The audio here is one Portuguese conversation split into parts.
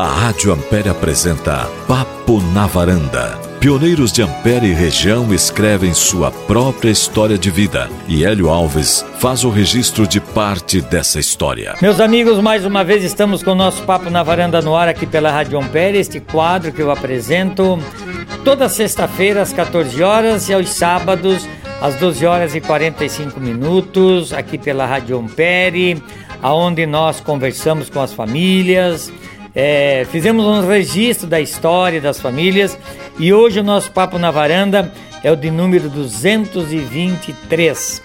A Rádio Ampere apresenta Papo na Varanda. Pioneiros de Ampere e região escrevem sua própria história de vida e Hélio Alves faz o registro de parte dessa história. Meus amigos, mais uma vez estamos com o nosso Papo na Varanda no ar aqui pela Rádio Ampere, este quadro que eu apresento toda sexta-feira às 14 horas e aos sábados às 12 horas e 45 minutos aqui pela Rádio Ampere, aonde nós conversamos com as famílias é, fizemos um registro da história das famílias e hoje o nosso Papo na Varanda é o de número 223.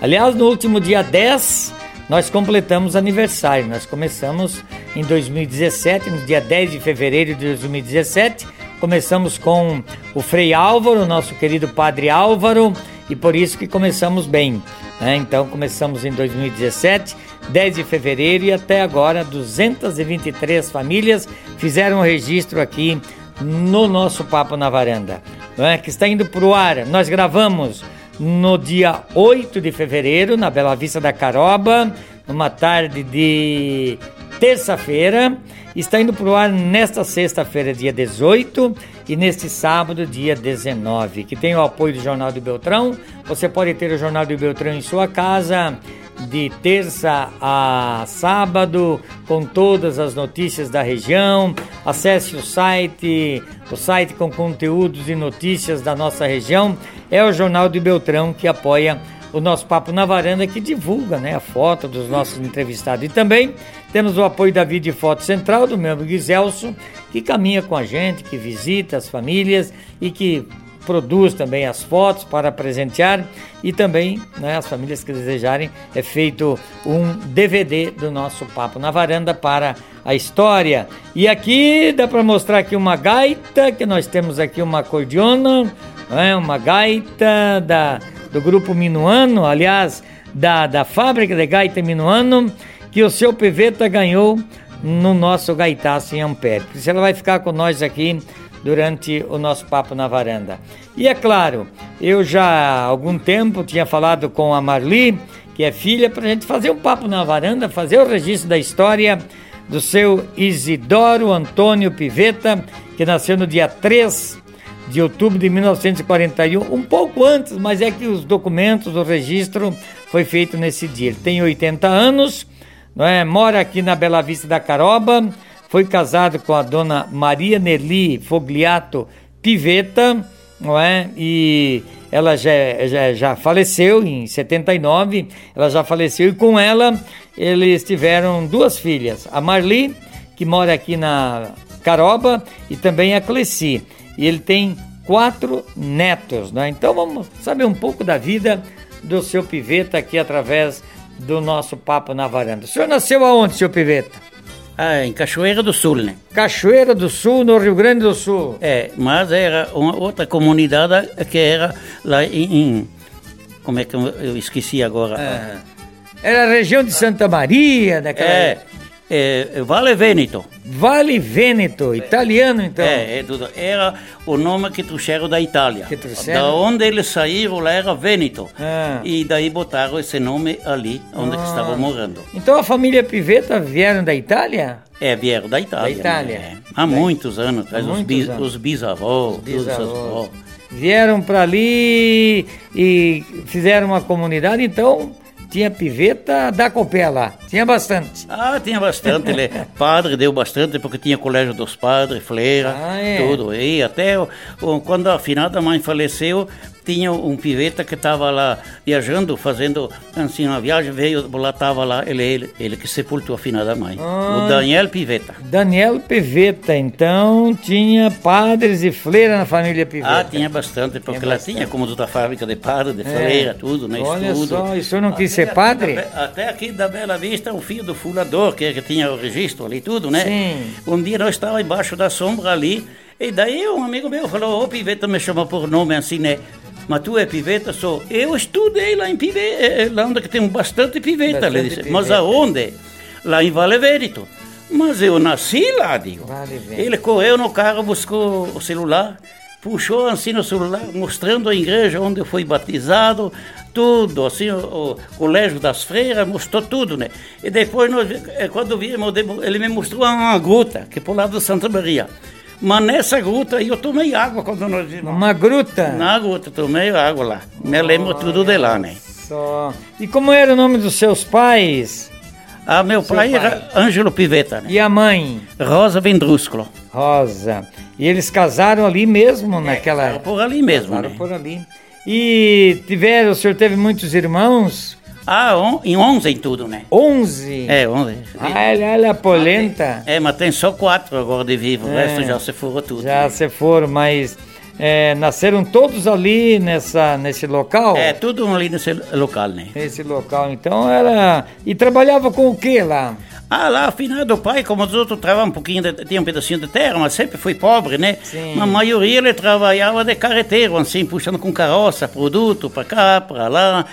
Aliás, no último dia 10, nós completamos aniversário. Nós começamos em 2017, no dia 10 de fevereiro de 2017. Começamos com o Frei Álvaro, nosso querido Padre Álvaro, e por isso que começamos bem. Né? Então começamos em 2017, 10 de fevereiro e até agora 223 famílias fizeram registro aqui no nosso Papo na Varanda, né? que está indo para o ar. Nós gravamos no dia 8 de fevereiro, na Bela Vista da Caroba, numa tarde de terça-feira. Está indo para o ar nesta sexta-feira, dia 18, e neste sábado, dia 19, que tem o apoio do Jornal do Beltrão. Você pode ter o Jornal do Beltrão em sua casa de terça a sábado, com todas as notícias da região. Acesse o site, o site com conteúdos e notícias da nossa região. É o Jornal do Beltrão que apoia o nosso Papo na Varanda, que divulga né, a foto dos nossos entrevistados. E também temos o apoio da Vídeo Foto Central, do meu amigo Giselso, que caminha com a gente, que visita as famílias e que produz também as fotos para presentear e também né, as famílias que desejarem é feito um DVD do nosso papo na varanda para a história e aqui dá para mostrar aqui uma gaita que nós temos aqui uma acordeona né, uma gaita da do grupo Minuano aliás da, da fábrica de gaita Minuano que o seu Piveta ganhou no nosso gaitaço em Ampere. Por isso ela vai ficar com nós aqui durante o nosso papo na varanda. E é claro, eu já há algum tempo tinha falado com a Marli, que é filha, para a gente fazer um papo na varanda, fazer o registro da história do seu Isidoro Antônio Piveta, que nasceu no dia 3 de outubro de 1941, um pouco antes, mas é que os documentos, o registro foi feito nesse dia. Ele tem 80 anos, é? mora aqui na Bela Vista da Caroba, foi casado com a dona Maria Nelly Fogliato Piveta, não é? E ela já, já, já faleceu em 79, ela já faleceu e com ela eles tiveram duas filhas, a Marli, que mora aqui na Caroba, e também a Cleci. E ele tem quatro netos, né? Então vamos saber um pouco da vida do seu Piveta aqui através do nosso papo na varanda. O senhor nasceu aonde, seu Piveta? Ah, em Cachoeira do Sul, né? Cachoeira do Sul, no Rio Grande do Sul. É, mas era uma outra comunidade que era lá em. em como é que eu esqueci agora? É. Era a região de Santa Maria, daquela. É, é, Vale Veneto. Vale Veneto, italiano então. É, é. Era o nome que trouxeram da Itália. Que trouxeram? Da onde eles saíram lá era Veneto. Ah. E daí botaram esse nome ali, onde ah. estavam morando. Então a família Piveta vieram da Itália? É, vieram da Itália. Da Itália. Né? Há da... muitos anos, Há os, bis, anos. os bisavós, os bisavós. Vieram para ali e fizeram uma comunidade, então tinha piveta da Copé lá, tinha bastante. Ah, tinha bastante, ele padre deu bastante porque tinha colégio dos padres, fleira, ah, é. tudo. E até quando a finada mãe faleceu, tinha um piveta que estava lá viajando, fazendo assim uma viagem, veio, lá estava lá, ele, ele, ele que sepultou a finada mãe, ah, o Daniel Piveta. Daniel Piveta, então tinha padres e freira na família Piveta. Ah, tinha bastante, porque tinha lá bastante. tinha como toda fábrica de padre, de freira, é. tudo, né? Olha estudo. só, e o senhor não quis ser padre? Até aqui da Bela Vista, o filho do fulador, que, que tinha o registro ali, tudo, né? Sim. Um dia nós estávamos embaixo da sombra ali, e daí um amigo meu falou, ô Piveta me chama por nome assim, né? Mas tu é piveta? Sou. Eu estudei lá em Piveta, eh, eh, lá onde tem bastante piveta. Bastante disse. Piveta. Mas aonde? Lá em Vale Vérito. Mas eu nasci lá, digo. Vale Ele correu no carro, buscou o celular, puxou assim no celular, mostrando a igreja onde eu fui batizado, tudo, assim, o, o, colégio das freiras, mostrou tudo, né? E depois, nós, eh, quando vimos, ele me mostrou uma gruta, que é por lado de Santa Maria. Mas nessa gruta aí eu tomei água quando nós vimos. Uma gruta? Na gruta, tomei água lá. Me lembro tudo de lá, né? Só. E como era o nome dos seus pais? Ah, meu pai, pai, era Ângelo Piveta. Né? E a mãe? Rosa Vendrúsculo. Rosa. E eles casaram ali mesmo, é, naquela... por ali mesmo, casaram né? por ali. E tiveram, o senhor teve muitos irmãos? Ah, on, em 11 em tudo, né? 11? É, 11. Ah, ela é polenta. É, mas tem só quatro agora de vivo, é, o resto já se foram tudo. Já né? se foram, mas é, nasceram todos ali nessa, nesse local? É, tudo ali nesse local, né? Nesse local, então era... E trabalhava com o que lá? Ah, lá, afinal do pai, como os outros, trabalhavam um pouquinho, de, tinha um pedacinho de terra, mas sempre foi pobre, né? Sim. A maioria ele trabalhava de carreteiro, assim, puxando com carroça, produto para cá, para lá.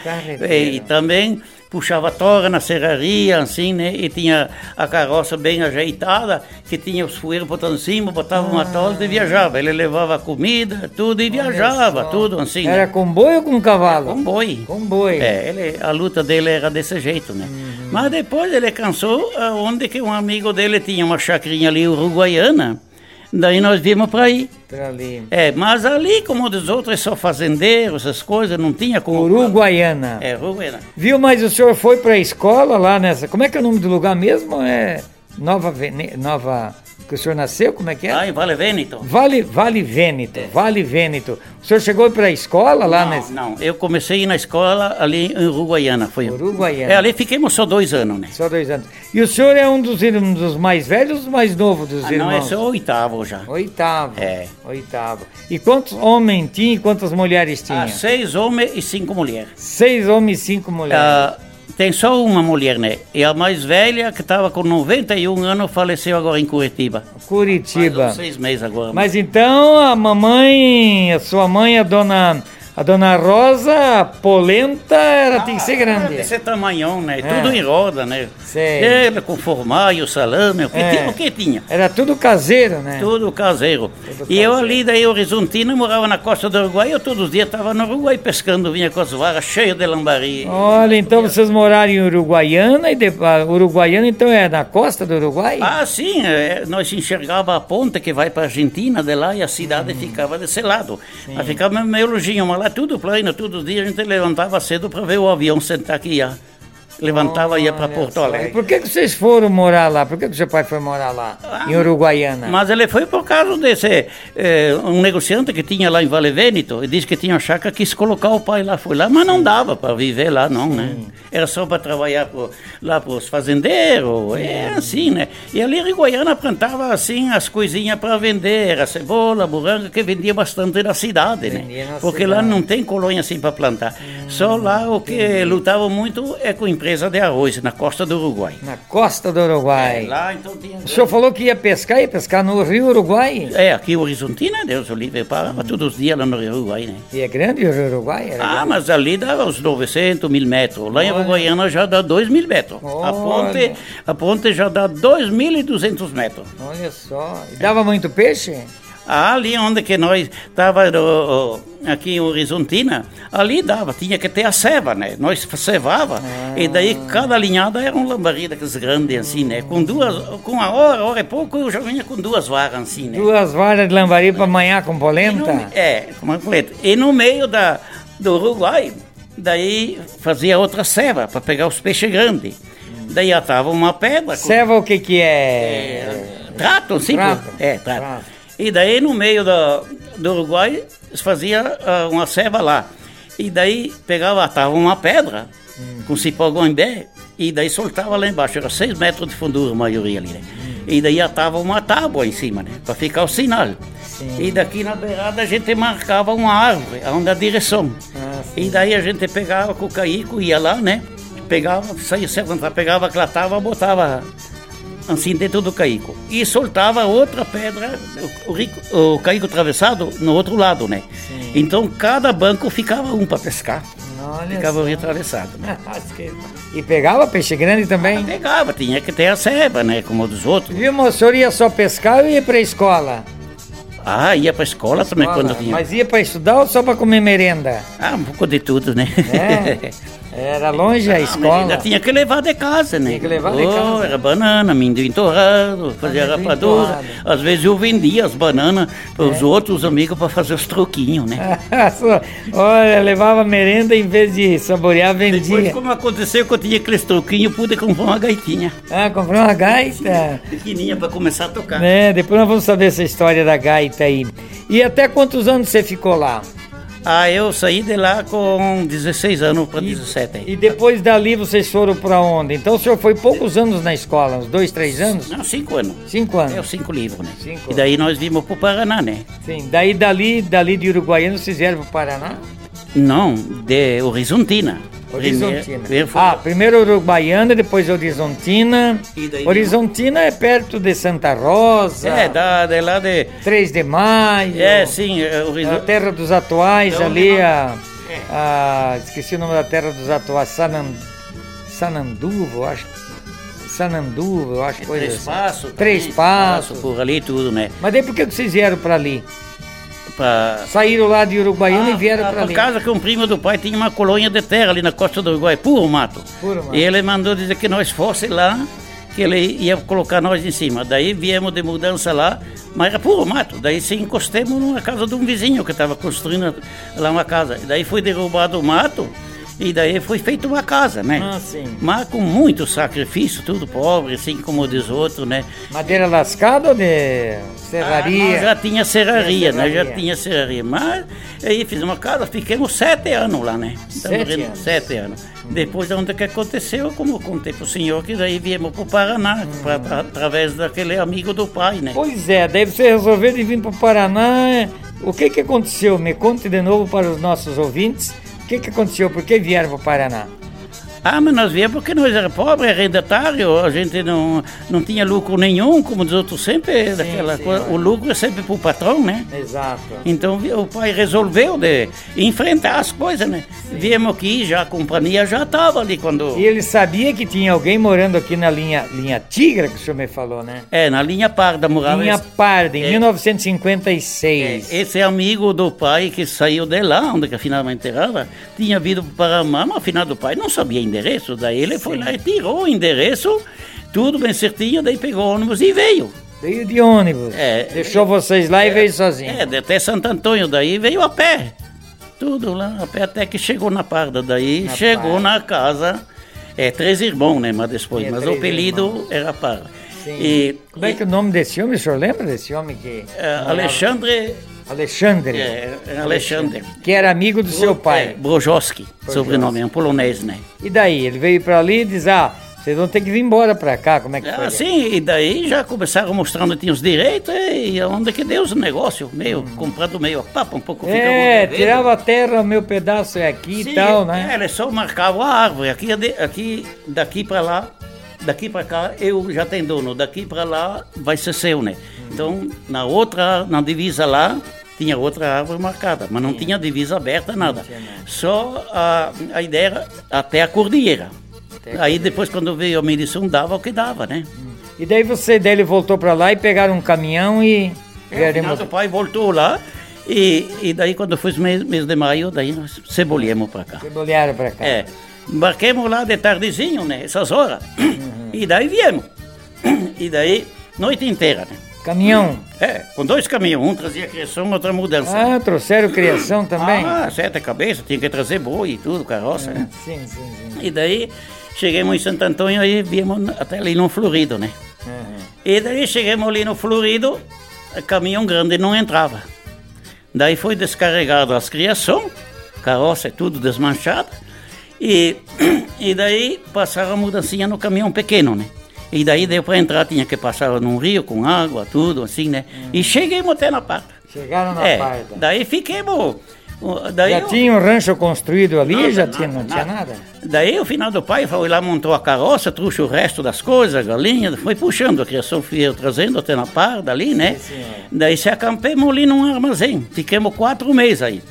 E, e também puxava tora na serraria, assim, né? E tinha a carroça bem ajeitada, que tinha os fueiros botando em cima, botava ah. uma tolda e viajava. Ele levava comida, tudo e viajava, tudo assim. Era né? com boi ou com cavalo? com boi. Com boi. É, ele, a luta dele era desse jeito, né? Uhum. Mas depois ele cansou, onde que um amigo dele tinha uma chacrinha ali uruguaiana, Daí nós vimos para aí. Pra ali. É, mas ali, como dos outros, é só fazendeiros, essas coisas, não tinha como. Uruguaiana. É, Uruguaiana. Viu, mas o senhor foi para a escola lá nessa. Como é que é o nome do lugar mesmo? É Nova Vene... Nova que o senhor nasceu, como é que é? Ah, em Vale Vêneto. Vale, vale Vêneto, é. Vale Vêneto. O senhor chegou para a escola lá? Não, nesse... não, eu comecei na escola ali em Uruguaiana. Foi. Uruguaiana. É, ali fiquemos só dois anos, né? Só dois anos. E o senhor é um dos, um dos mais velhos ou mais novos dos ah, irmãos? Não, é o oitavo já. Oitavo. É. Oitavo. E quantos homens tinha e quantas mulheres tinha? Ah, seis homens e cinco mulheres. Seis homens e cinco mulheres. Ah, tem só uma mulher, né? E a mais velha, que estava com 91 anos, faleceu agora em Curitiba. Curitiba. Faz seis meses agora. Mas então a mamãe, a sua mãe, a dona a dona Rosa, polenta, ela ah, tem que ser grande. Desse tamanhão, né? É. Tudo em roda, né? Sei. Ela com formaio, salame, o que, é. tinha, o que tinha. Era tudo caseiro, né? Tudo caseiro. Tudo e caseiro. eu ali, daí Horizontina, morava na costa do Uruguai, eu todos os dias estava no Uruguai pescando, vinha com as varas cheias de lambari. Olha, então vocês moraram em Uruguaiana, e de, uh, Uruguaiana então é na costa do Uruguai? Ah, sim, é, nós enxergava a ponte que vai para a Argentina de lá e a cidade hum. ficava desse lado. Sim. Mas ficava meio longinho, mas lá tudo plano, todos os dias a gente levantava cedo para ver o avião sentar aqui. Levantava e ia para Porto Alegre. Por que, que vocês foram morar lá? Por que, que seu pai foi morar lá, ah, em Uruguaiana? Mas ele foi por causa desse eh, um negociante que tinha lá em Vale Vêneto, e disse que tinha chácara, quis colocar o pai lá, foi lá, mas não dava para viver lá, não, né? Sim. né? Era só para trabalhar pro, lá para os fazendeiros, é assim, né? E ali em Uruguaiana plantava assim as coisinhas para vender, a cebola, a buranga, que vendia bastante na cidade, né? vendia né? Porque cidade. lá não tem colônia assim para plantar. Hum, só lá o que lutava muito é com empresa de arroz, na costa do Uruguai. Na costa do Uruguai. É, lá então. O senhor falou que ia pescar, ia pescar no Rio Uruguai? É, aqui Horizontina, Deus o livre, parava hum. todos os dias lá no Rio Uruguai, né? E é grande o Rio Uruguai? ah, grande? mas ali dá uns 900 mil metros. Lá Olha. em Uruguaiana já dá 2 mil metros. A ponte, a ponte já dá 2.200 metros. Olha só. E dava muito peixe? Ali onde que nós estava aqui em Horizontina, ali dava, tinha que ter a ceva, né? Nós cevava ah. e daí cada linhada era um lambari daqueles grandes assim, né? Com duas, com a hora, hora e pouco eu já vinha com duas varas assim, né? Duas varas de lambari para amanhã com polenta? No, é, com polenta. E no meio da, do Uruguai, daí fazia outra ceva para pegar os peixes grandes. Daí atava uma pedra. Ceva o que que é? é trato, sim. Trato. É, trato. trato. E daí no meio do, do Uruguai fazia uh, uma ceva lá. E daí pegava, atava uma pedra hum. com cipó goimbé e daí soltava lá embaixo. Era seis metros de fundura a maioria ali, né? Hum. E daí atava uma tábua em cima, né? Para ficar o sinal. Sim. E daqui na beirada a gente marcava uma árvore, onde a direção. Ah, e daí a gente pegava com o caico, ia lá, né? Pegava, saía, pegava, clatava, botava assim dentro do caico. E soltava outra pedra, o, rico, o caico atravessado no outro lado, né? Sim. Então cada banco ficava um para pescar. Olha ficava só. atravessado. Né? e pegava peixe grande também? Ah, pegava, tinha que ter a ceba, né? Como dos outros. Viu, moço, ia só pescar ou ia para a escola? Ah, ia para a escola também quando tinha. Mas ia para estudar ou só para comer merenda? Ah, um pouco de tudo, né? É. Era longe a escola. Ainda tinha que levar de casa, né? Tinha que levar de casa. Era banana, amendoim torrado, fazia rapadura. Às vezes eu vendia as bananas para os é. outros amigos para fazer os troquinhos, né? Olha, levava merenda em vez de saborear, vendia. Depois, como aconteceu que eu tinha aqueles troquinhos, pude comprar uma gaitinha. Ah, comprou uma gaita? Pequenininha para começar a tocar. É, depois nós vamos saber essa história da gaita aí. E até quantos anos você ficou lá? Ah, eu saí de lá com 16 anos para 17. E depois dali vocês foram para onde? Então o senhor foi poucos anos na escola, uns dois, três anos? Não, cinco anos. Cinco anos. É, cinco livros, né? Cinco. E daí nós vimos para o Paraná, né? Sim, daí dali, dali de Uruguaiano vocês vieram para o Paraná? Não, de Horizontina. Horizontina. Primeiro, ah, primeiro Uruguaiana, depois Horizontina. Horizontina é perto de Santa Rosa. É, da, de lá de. 3 de maio. É, sim. É, Horizont... A terra dos atuais, então, ali a, é. a. Esqueci o nome da terra dos atuais, Sanan, Sananduvo, acho. Sananduvo, eu acho é, coisa Três assim. passos. Três passos. Por ali tudo, né? Mas daí por que vocês vieram para ali? Pra... Saíram lá de Uruguaiana ah, e vieram para ali. Por causa que um primo do pai tinha uma colônia de terra ali na costa do Uruguai, puro mato. Puro mato. E ele mandou dizer que nós fosse lá, que ele ia colocar nós em cima. Daí viemos de mudança lá, mas era puro mato. Daí se encostemos numa casa de um vizinho que estava construindo lá uma casa. Daí foi derrubado o mato. E daí foi feita uma casa, né? Ah, sim. Mas com muito sacrifício, tudo pobre, assim como diz outro, né? Madeira lascada ou de serraria? Ah, já tinha serraria, né? Já tinha serraria. Mas aí fiz uma casa, fiquemos sete anos lá, né? Sete anos. Sete anos. Depois, onde que aconteceu, como eu contei para o senhor, que daí viemos para o Paraná, hum. pra, através daquele amigo do pai, né? Pois é, daí você resolveu vir para o Paraná. O que que aconteceu? Me conte de novo para os nossos ouvintes o que, que aconteceu? Por que vieram para o Paraná? Ah, mas nós viemos porque nós era pobre, arrendatário, a gente não, não tinha lucro nenhum, como os outros sempre, sim, daquela sim, coisa. O lucro é sempre para o patrão, né? Exato. Então o pai resolveu de enfrentar as coisas, né? Sim. Viemos aqui, já a companhia já estava ali quando. E ele sabia que tinha alguém morando aqui na linha, linha Tigra, que o senhor me falou, né? É, na linha Parda morava. Linha esse... Parda, em é. 1956. É, esse amigo do pai que saiu de lá, onde que afinal enterrava, tinha vindo para a mas afinal do pai não sabia ainda endereço. Daí ele foi lá e tirou o endereço, tudo bem certinho, daí pegou o ônibus e veio. Veio de ônibus. É, Deixou vocês lá é, e veio sozinho. É, até Santo Antônio, daí veio a pé. Tudo lá a pé até que chegou na Parda. Daí na chegou parda. na casa. É, três irmãos, né? Mas depois. É, mas o apelido irmãos. era Parda. Sim. E, Como é que é o nome desse homem? O senhor lembra desse homem que. É, Alexandre. Alexandre. É, é Alexandre. Que era amigo do Bro, seu pai. É, Brojoski, sobrenome, é um polonês, né? E daí? Ele veio para ali e diz: Ah, vocês vão ter que vir embora para cá, como é que foi? Ah, sim, e daí já começaram mostrando que tinha os direitos e onde que deu os negócios, meio, hum. comprando meio a papa, um pouco É, tirava a terra, o meu pedaço é aqui sim, e tal, né? É, ele só marcava a árvore, aqui, aqui daqui para lá, daqui para cá eu já tenho dono, daqui para lá vai ser seu, né? Então, na outra, na divisa lá, tinha outra árvore marcada, mas não tinha divisa aberta, nada. Só a, a ideia era até a cordilheira. Até Aí depois, quando veio a medição, dava o que dava, né? Hum. E daí você dele voltou para lá e pegaram um caminhão e... É, o pai voltou lá e, e daí quando foi mês, mês de maio, daí nós cebolhemos para cá. Cebolharam para cá. É. Embarquemos lá de tardezinho, né? Essas horas. Uhum. E daí viemos. E daí, noite inteira, né? Caminhão? É, com dois caminhões, um trazia criação, outro mudança. Ah, trouxeram criação também? Ah, sete cabeças, tinha que trazer boi e tudo, carroça, né? Sim, sim, sim. E daí, chegamos em Santo Antônio e viemos até ali no Florido, né? Uhum. E daí chegamos ali no Florido, caminhão grande não entrava. Daí foi descarregado as criação, carroça e tudo desmanchado, e, e daí passaram a mudancinha no caminhão pequeno, né? E daí deu para entrar, tinha que passar num rio com água, tudo assim, né? Hum. E cheguemos até na parte. Chegaram na é, parte. Daí fiquemos. Daí já eu... tinha um rancho construído ali? Nada, já tinha, não nada. tinha nada? Daí o final do pai foi lá, montou a carroça, trouxe o resto das coisas, a galinha, foi puxando, a criação foi trazendo até na parda ali, né? Sim, Daí se acampemos ali num armazém. Ficamos quatro meses aí.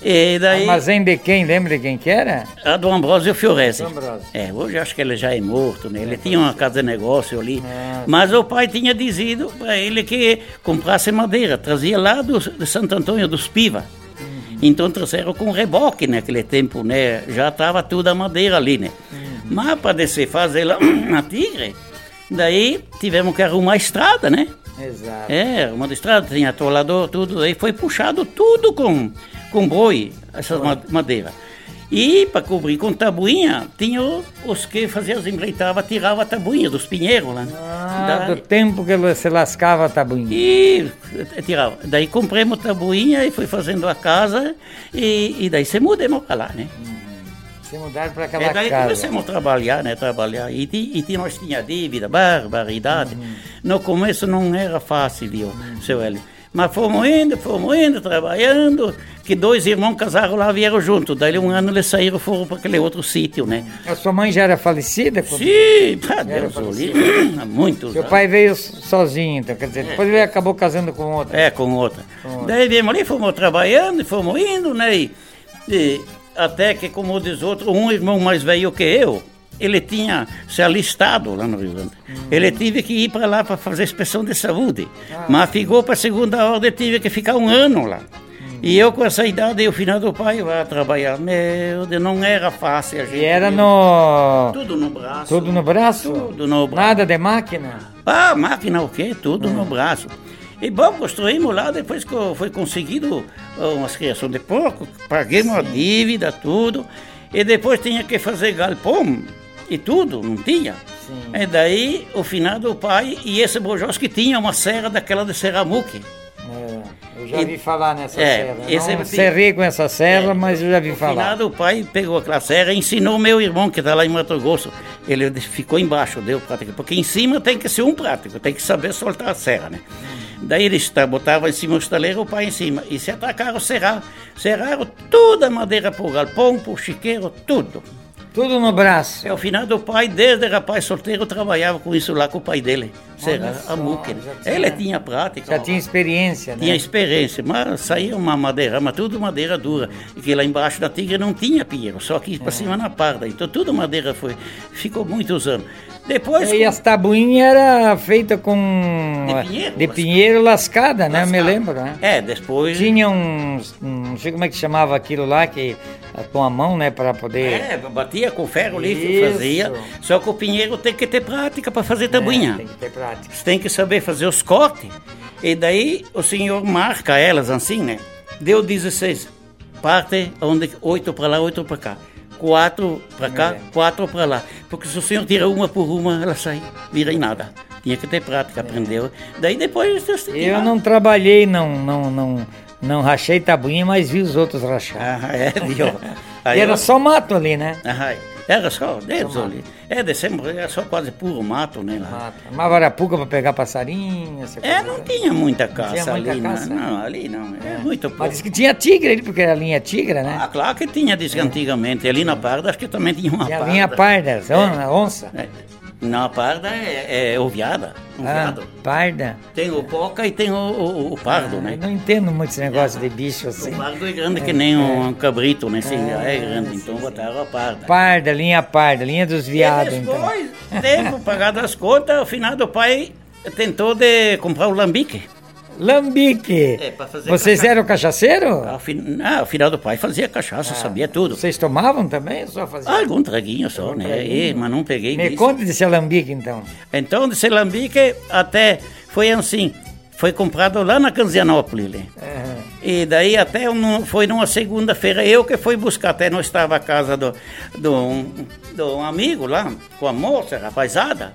E daí, Armazém de quem? Lembra de quem que era? A do Ambrósio Fiorese. É, hoje acho que ele já é morto, né? Ele é, tinha uma casa de negócio ali. É. Mas o pai tinha dizido para ele que comprasse madeira. Trazia lá do, de Santo Antônio dos Piva. Uhum. Então trouxeram com reboque naquele tempo, né? Já estava toda a madeira ali, né? Uhum. Mas para descer fazer lá na Tigre, daí tivemos que arrumar a estrada, né? Exato. É, uma estrada, tinha atolador, tudo. Aí foi puxado tudo com com boi, essas madeiras. E para cobrir com tabuinha, tinha os que faziam as empreitavam, tirava a tabuinha dos pinheiros lá. Ah, Daí, do tempo que você lascava a tabuinha. E tirava. Daí compramos tabuinha e fui fazendo a casa e, e daí se mudamos para lá, né? Hum. Se mudaram para aquela é, daí casa. começamos a trabalhar, né? Trabalhar. E, e, e nós tinha dívida, barbaridade. Uhum. No começo não era fácil, viu, uhum. seu Hélio? Mas fomos indo, fomos indo, trabalhando, que dois irmãos casaram lá, vieram juntos. Daí um ano eles saíram foram para aquele outro sítio, né? A sua mãe já era falecida? Sim, pá, Deus o livre, há muitos Seu pai veio sozinho, então, quer dizer, depois ele acabou casando com outra. É, com outra. Com outra. Daí viemos ali, fomos trabalhando, fomos indo, né? E, e até que, como diz outro, um irmão mais velho que eu, ele tinha se alistado lá no Rio Grande. Ele teve que ir para lá para fazer inspeção de saúde. Ah. Mas ficou para a segunda ordem, tive que ficar um ano lá. E eu com essa idade, e o final do pai vai trabalhar. Meu Deus, não era fácil a gente. E era no. Tudo no braço. Tudo no braço? Tudo no braço. Nada de máquina? Ah, máquina o quê? Tudo hum. no braço. E bom, construímos lá, depois que foi conseguido umas criações de porco, paguei uma dívida, tudo. E depois tinha que fazer galpão e tudo, não tinha? Sim. E daí o finado pai e esse Bojós que tinha uma serra daquela de Serramuque. É, eu já e, vi falar nessa é, serra. Esse não serrei com essa serra, é, mas eu já vi o falar. O finado pai pegou aquela serra e ensinou meu irmão que está lá em Mato Grosso. Ele ficou embaixo, deu prática. Porque em cima tem que ser um prático, tem que saber soltar a serra, né? Hum. Daí eles botavam em cima o estaleiro, o pai em cima. E se atacaram, serraram. Serraram toda a madeira para o galpão, para o chiqueiro, tudo. Tudo no braço. É, o final do pai, desde rapaz solteiro, trabalhava com isso lá com o pai dele. Será a muque. Ele tinha prática. Já tinha experiência, né? Tinha experiência, mas saía uma madeira, mas tudo madeira dura. E que lá embaixo da tigre não tinha pinheiro, só que para é. cima na parda. Então tudo madeira foi. Ficou muitos anos. Depois. E com... as tabuinhas eram feitas com. De pinheiro, de pinheiro lascada, né? Me lembro, né? É, depois. Tinha uns. Não sei como é que chamava aquilo lá, que com a mão, né? Para poder. É, batia com ferro ali, fazia. Só que o pinheiro tem que ter prática para fazer tabuinha. É, tem que ter prática. Você tem que saber fazer os cortes. E daí o senhor marca elas assim, né? Deu 16. Parte onde oito para lá, oito para cá quatro para cá, é. quatro para lá. Porque se o senhor tira uma por uma, ela sai, vira em nada. Tinha que ter prática, é. aprendeu. Daí depois... Eu não trabalhei, não, não, não, não rachei tabuinha, mas vi os outros rachar. Ah, é, viu? e era só mato ali, né? Ah, era só, dedos ali. É, descemos, era só quase puro mato, né? Lá. Mato. Uma varapuca para pegar passarinho? É, não tinha muita caça tinha muita ali, caça? Não, não, ali não, é, é muito pouco. Mas disse que tinha tigre ali, porque a linha tigra, né? Ah, claro que tinha, disse é. antigamente. Ali na Parda, acho que também tinha uma tinha parda. a linha parda, é. onça. É. Não, a parda é, é oviada. Ah, parda. Tem o poca e tem o, o, o pardo, ah, né? Não entendo muito esse negócio de bicho assim. O pardo é grande é, que nem é. um cabrito, né? Sim, é, é grande, então sim. botaram a parda. Parda, linha parda, linha dos viados, então. Depois, tempo, pagado as contas, ao final do pai tentou de comprar o lambique. Lambique. É, Vocês cachaça. eram cachaceiro? Ao, fin... ah, ao final do pai fazia cachaça, ah, sabia tudo. Vocês tomavam também? Só fazia? Ah, algum traguinho só, algum né? Traguinho. mas não peguei Me disso. conte desse lambique, então. Então, desse lambique até foi assim, foi comprado lá na Canzianópolis. Né? Uhum. E daí até foi numa segunda-feira, eu que fui buscar, até não estava a casa do, do, um, do um amigo lá, com a moça, rapazada.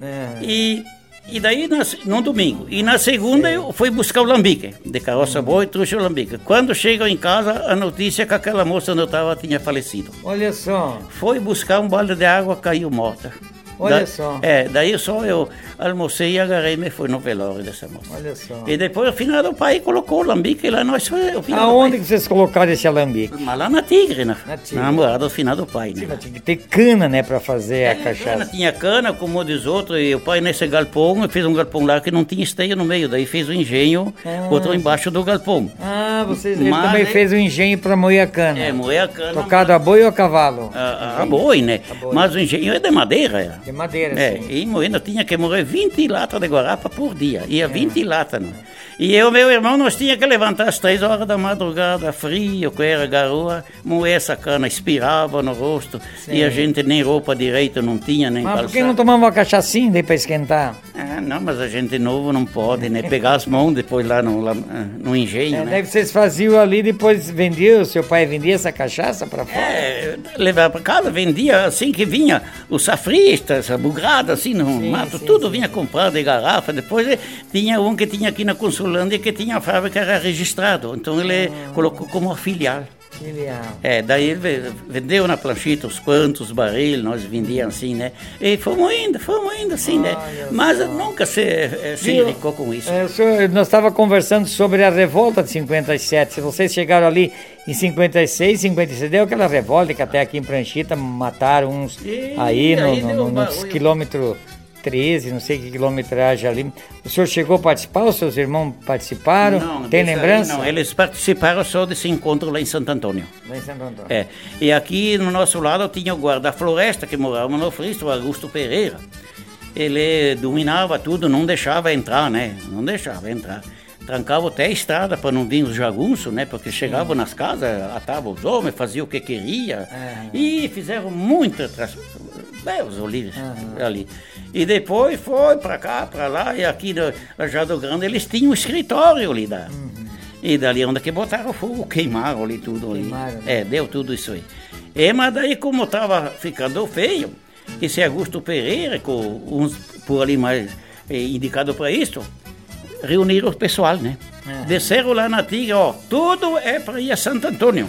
Uhum. E e daí, no domingo. E na segunda eu fui buscar o lambique, de carroça boa e trouxe o lambique. Quando chego em casa, a notícia é que aquela moça onde eu estava tinha falecido. Olha só. Foi buscar um balde de água, caiu morta. Olha da, só. É, daí só eu almocei e agarrei e fui no velório dessa moça. Olha só. E depois, ao final, o pai colocou o alambique lá, nós foi. Aonde que vocês colocaram esse alambique? Mas lá na Tigre, na, na, tigre. na morada, final do pai, né? Tinha que ter cana, né, para fazer é, a cachaça. Cana, tinha cana, como diz outro, e o pai nesse galpão, fez um galpão lá que não tinha esteio no meio, daí fez o um engenho, ah. botou embaixo do galpão. Ah vocês, ele também ele... fez o engenho para moer a cana. É, moer a cana. Tocado mas... a boi ou a cavalo? A, a, a boi, né? A boi. Mas o engenho é de madeira. De madeira, é, sim. E moendo tinha que morrer 20 latas de guarapa por dia. Ia é. 20 latas, não é? E eu meu irmão, nós tínhamos que levantar às três horas da madrugada, frio, que era garoa, moer essa cana, expirava no rosto, Sim. e a gente nem roupa direita não tinha, nem Mas por que não tomava uma cachaçinha daí para esquentar? Ah, não, mas a gente novo não pode, né? Pegar as mãos depois lá no, lá, no engenho, é, né? Deve vocês faziam ali, depois vendia, o seu pai vendia essa cachaça para fora? É, levava para casa, vendia assim que vinha o safrista, essa bugrada assim no sim, mato, sim, tudo sim, vinha comprado de garrafa, depois eh, tinha um que tinha aqui na consulta Holândia que tinha a fábrica era registrado, então ele ah. colocou como filial. Filial. É, daí ele vendeu na planchita os quantos barris, nós vendíamos assim, né? E fomos indo, fomos indo assim, né? Mas nunca se, eh, se enricou com isso. É, senhor, nós estávamos conversando sobre a revolta de 57. Se vocês chegaram ali em 56, 56, deu aquela revolta que até aqui em Planchita mataram uns e aí, no, no, no, nos quilômetros 13, não sei que quilometragem ali. O senhor chegou a participar? Os seus irmãos participaram? Não, Tem lembrança? Aí, não, eles participaram só desse encontro lá em Santo Antônio. Lá em Santo Antônio. É. E aqui no nosso lado tinha o guarda-floresta que morava no Fristo, o Augusto Pereira. Ele dominava tudo, não deixava entrar, né? Não deixava entrar trancava até a estrada para não vir os jagunços, né? Porque chegavam nas casas, atavam os homens, faziam o que queria. E fizeram muita. Bem, os olivos ali. E depois foi para cá, para lá, e aqui na Jado Grande eles tinham um escritório ali da. Uhum. E dali onde que botaram fogo, queimaram ali tudo ali. Queimaram, né? É, deu tudo isso aí. E, mas daí como estava ficando feio, esse Augusto Pereira, com uns por ali mais eh, indicado para isso, reuniram o pessoal, né? É. Desceram lá na Tiga, ó, tudo é para ir a Santo Antônio,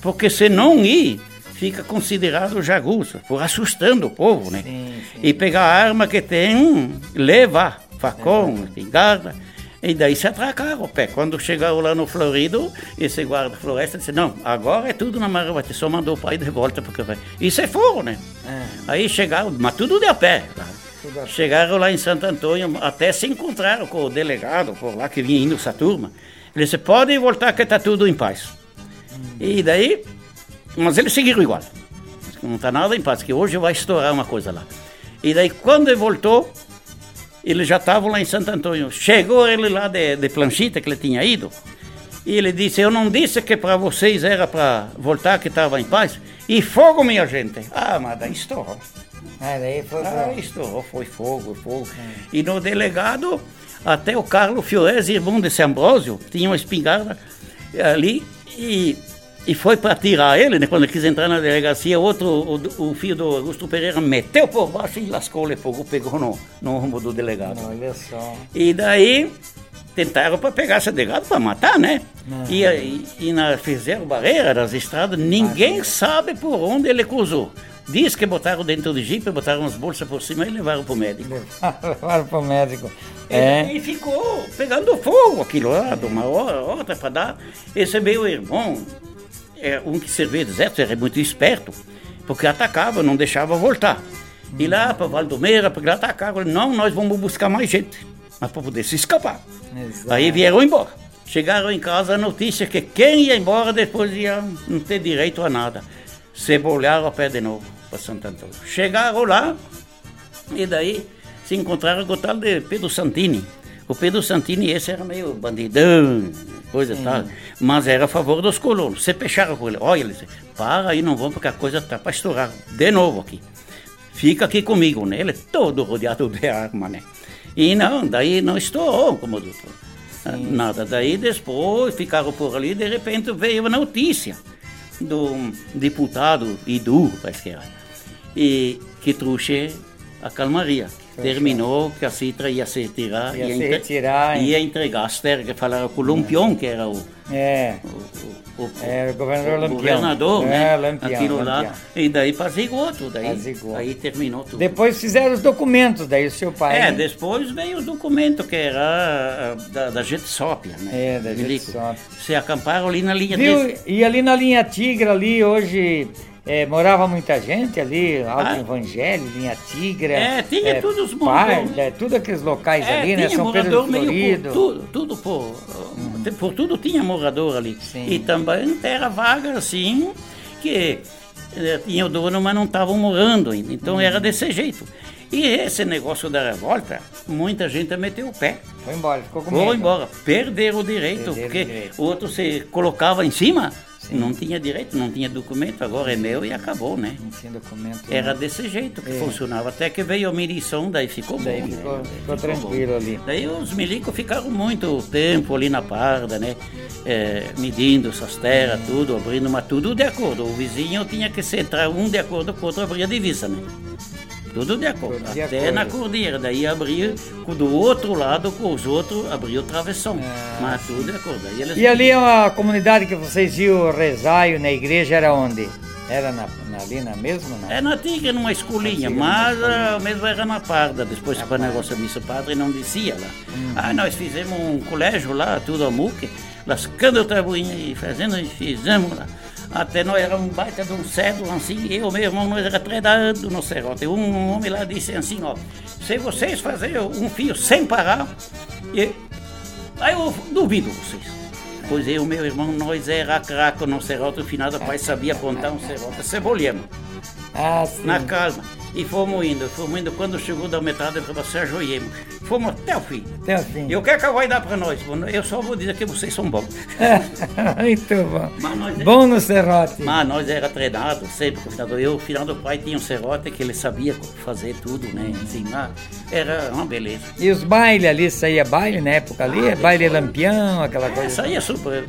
porque se não ir, fica considerado jagunço, por assustando o povo, né? Sim, sim. E pegar a arma que tem, levar, facão, espingarda. E daí se atracaram o pé. Quando chegaram lá no Florido, esse guarda-floresta disse: Não, agora é tudo na Maravati, só mandou o pai de volta porque vai. Isso é fogo, né? É. Aí chegaram, mas tudo de a pé. Tá? Chegaram lá em Santo Antônio, até se encontraram com o delegado por lá que vinha indo essa turma. Ele disse: Podem voltar que está tudo em paz. Hum. E daí mas eles seguiram igual. Não está nada em paz, que hoje vai estourar uma coisa lá. E daí, quando ele voltou, eles já estavam lá em Santo Antônio. Chegou ele lá de, de Planchita, que ele tinha ido, e ele disse: Eu não disse que para vocês era para voltar, que estava em paz. E fogo, minha gente. Ah, mas daí estourou. Ah, daí foi ah, estourou, foi fogo, fogo. Hum. E no delegado, até o Carlos Fiorese, irmão desse Ambrósio, tinha uma espingarda ali e e foi para tirar ele, né, quando ele quis entrar na delegacia, outro, o, o, filho do Augusto Pereira meteu por baixo e lascou o fogo, pegou no, no rumo do delegado. Olha só. E daí tentaram para pegar esse delegado para matar, né? E, e, e na, fizeram barreira das estradas, ninguém sabe por onde ele cruzou. Diz que botaram dentro do jipe, botaram as bolsas por cima e levaram para o médico. levaram para o médico. É. E, e, ficou pegando fogo aquilo lá, de uma hora, outra para dar. Esse meu irmão, é, um que servia de exército era muito esperto, porque atacava, não deixava voltar. E lá para Valdomeira, porque lá atacavam, não, nós vamos buscar mais gente, mas para poder se escapar. Exato. Aí vieram embora. Chegaram em casa a notícia que quem ia embora depois ia não ter direito a nada. Cebolharam a pé de novo para Santo Antônio. Chegaram lá e daí se encontraram com o tal de Pedro Santini. O Pedro Santini, esse era meio bandidão, coisa e tal, mas era a favor dos colonos. Você fecharam com ele, olha, ele disse, para aí, não vamos, porque a coisa está para estourar de novo aqui. Fica aqui comigo, né? Ele é todo rodeado de arma, né? E não, daí não estourou, como doutor. Sim. Nada. Daí depois ficaram por ali, de repente veio a notícia do deputado Idu, parece que era, e que trouxe a calmaria terminou que a Citra ia se retirar, ia, ia, se entre... retirar, ia entregar as terras, que falaram com o Lampião, que era o, é. o, o, é, o governador Lampião. governador, é, né? Lampião, Aquilo Lampião. lá, e daí apaziguou tudo, aí, aí terminou tudo. Depois fizeram os documentos, daí o seu pai... É, né? depois veio o documento que era da, da Jetsópia, né? É, da Jetsópia. Se acamparam ali na linha... Viu? E ali na linha Tigra, ali hoje é, morava muita gente ali, Alto ah. Evangelho, Linha Tigra. É, tinha é, todos os moradores. É, tudo aqueles locais é, ali, né? São Pedro do Florido. Por, tudo, tudo por, uhum. por tudo tinha morador ali. Sim. E também terra vaga, assim, que eh, tinha o dono, mas não estavam morando ainda. Então uhum. era desse jeito. E esse negócio da revolta, muita gente meteu o pé. Foi embora, ficou com Foi medo. embora, perderam o direito, perderam porque o direito. outro se colocava em cima Sim. Não tinha direito, não tinha documento, agora é meu e acabou, né? Não tinha documento. Era não. desse jeito que é. funcionava. Até que veio a medição, daí ficou daí bom. Ficou, né? ficou, ficou tranquilo bom. ali. Daí os milicos ficaram muito tempo ali na parda, né? É, medindo essas terras, tudo, abrindo, mas tudo de acordo. O vizinho tinha que se entrar um de acordo com o outro, abrir a divisa, né? Tudo de acordo. Até na cordilheira. Daí abrir do outro lado com os outros, abrir o travessão. É. Mas tudo de acordo. Eles... E ali a comunidade que vocês iam rezar na igreja era onde? Era na, na, ali na mesma? Não? É na Tigre, numa escolinha, mas uh, mesmo era na Parda. Depois para negócio da missa padre não descia lá. Hum. Ah, nós fizemos um colégio lá, tudo a muque, lascando o tabuinho e fazendo, e fizemos lá. Até nós era um baita de um cedo, assim, eu, meu irmão, nós era treinado no serrote. Um homem lá disse assim, ó, se vocês fazerem um fio sem parar, e... aí eu duvido vocês. Pois eu, meu irmão, nós era craco no serrote, o final do pai sabia apontar um serrote, cebolhemos. Ah, na calma. E fomos indo, fomos indo. Quando chegou da metade, para se ajoelhemos. Fomos até o fim. Até o fim. E o que é que vai dar para nós? Eu só vou dizer que vocês são bons. Muito bom. Mas bom no serrote. Mas nós era treinado sempre com o final do... Eu, o final do pai, tinha um serrote que ele sabia fazer tudo, né? Assim, era uma beleza. E os bailes ali, saía baile na época ali? Ah, baile lampião, aquela é, coisa? Saía super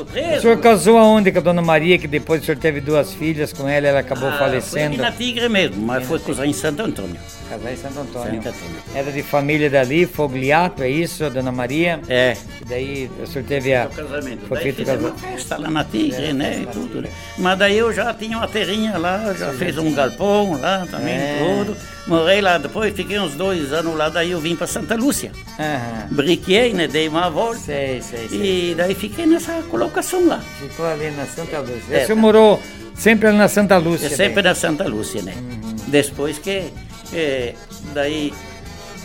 O senhor casou aonde com a dona Maria, que depois o senhor teve duas filhas com ela, ela acabou ah, falecendo? Foi na Tigre mesmo, mas foi casar em Santo Antônio. Casar em Santo Antônio. Santo Antônio. Era de família dali, Fogliato, é isso, dona Maria? É. E daí o senhor teve a... O casamento. Foi feito casamento. festa lá na Tigre, é, né, e tudo. Né? Mas daí eu já tinha uma terrinha lá, já Sim, fez um galpão lá também, é. tudo. Morei lá depois, fiquei uns dois anos lá, daí eu vim para Santa Lúcia. Uhum. Briquei, né? Dei uma volta. Sei, sei, sei. E daí fiquei nessa colocação lá. Ficou ali na Santa Lúcia. É, o senhor morou sempre na Santa Lúcia? É sempre na Santa Lúcia, né? Uhum. Depois que, que daí